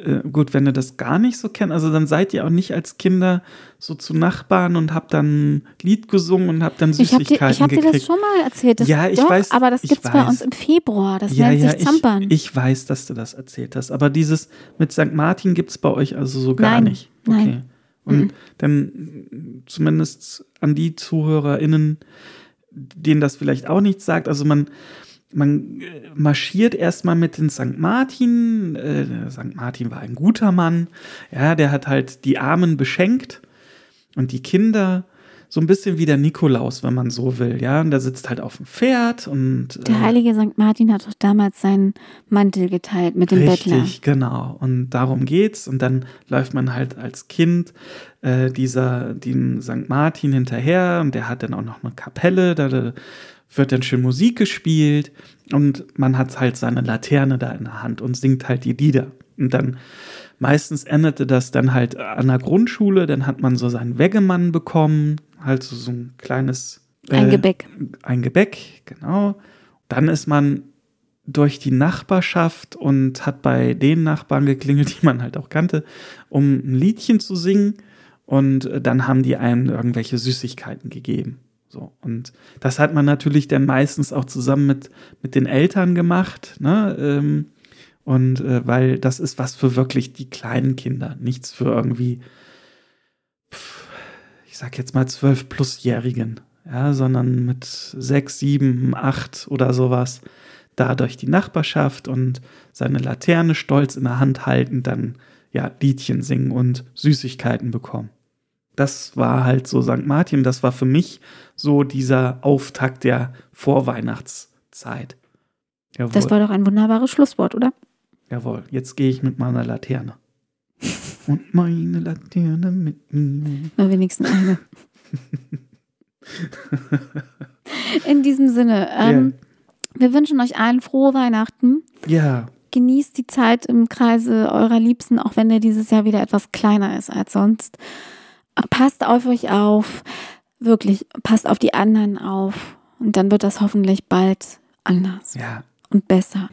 äh, gut, wenn du das gar nicht so kennst, also dann seid ihr auch nicht als Kinder so zu Nachbarn und habt dann ein Lied gesungen und habt dann Ich habe Süßigkeiten dir, ich hab dir das schon mal erzählt. Das, Ja, ich doch, weiß, Aber das ich gibt es bei uns im Februar. Das ja, nennt ja, sich Zampern. ich, ich weiß, dass du das erzählt hast. Aber dieses mit St. Martin gibt es bei euch also so gar Nein, nicht. nein. Und Mhm. dann zumindest an die ZuhörerInnen, denen das vielleicht auch nichts sagt. Also man, man äh, marschiert erstmal mit den St. Martin. Äh, der St. Martin war ein guter Mann. Ja, der hat halt die Armen beschenkt und die Kinder. So ein bisschen wie der Nikolaus, wenn man so will, ja. Und der sitzt halt auf dem Pferd und Der äh, heilige St. Martin hat doch damals seinen Mantel geteilt mit dem Bettler. Richtig, genau. Und darum geht's. Und dann läuft man halt als Kind äh, dieser, dem St. Martin hinterher und der hat dann auch noch eine Kapelle, da wird dann schön Musik gespielt und man hat halt seine Laterne da in der Hand und singt halt die Lieder. Und dann meistens endete das dann halt an der Grundschule, dann hat man so seinen Weggemann bekommen, halt so, so ein kleines Ein äh, Gebäck. ein Gebäck, genau. Dann ist man durch die Nachbarschaft und hat bei den Nachbarn geklingelt, die man halt auch kannte, um ein Liedchen zu singen. Und äh, dann haben die einem irgendwelche Süßigkeiten gegeben. So. Und das hat man natürlich dann meistens auch zusammen mit, mit den Eltern gemacht. Ne? Ähm, und äh, weil das ist was für wirklich die kleinen Kinder, nichts für irgendwie, pf, ich sag jetzt mal zwölf plusjährigen, ja, sondern mit sechs, sieben, acht oder sowas da durch die Nachbarschaft und seine Laterne stolz in der Hand halten, dann ja Liedchen singen und Süßigkeiten bekommen. Das war halt so St. Martin, das war für mich so dieser Auftakt der Vorweihnachtszeit. Jawohl. Das war doch ein wunderbares Schlusswort, oder? Jawohl, jetzt gehe ich mit meiner Laterne. Und meine Laterne mit mir. Nur wenigstens eine. In diesem Sinne, ähm, wir wünschen euch allen frohe Weihnachten. Ja, Genießt die Zeit im Kreise eurer Liebsten, auch wenn der dieses Jahr wieder etwas kleiner ist als sonst. Passt auf euch auf. Wirklich, passt auf die anderen auf. Und dann wird das hoffentlich bald anders ja. und besser.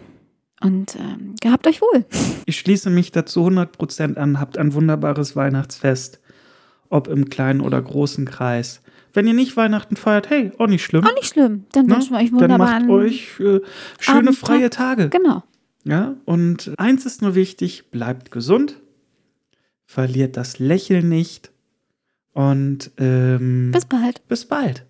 Und ähm, gehabt euch wohl. Ich schließe mich dazu 100% an. Habt ein wunderbares Weihnachtsfest. Ob im kleinen oder großen Kreis. Wenn ihr nicht Weihnachten feiert, hey, auch nicht schlimm. Auch nicht schlimm. Dann ne? wünschen wir euch Dann wunderbaren. macht euch äh, schöne Abend, freie Tag. Tage. Genau. Ja, und eins ist nur wichtig, bleibt gesund, verliert das Lächeln nicht und ähm, Bis bald. bis bald.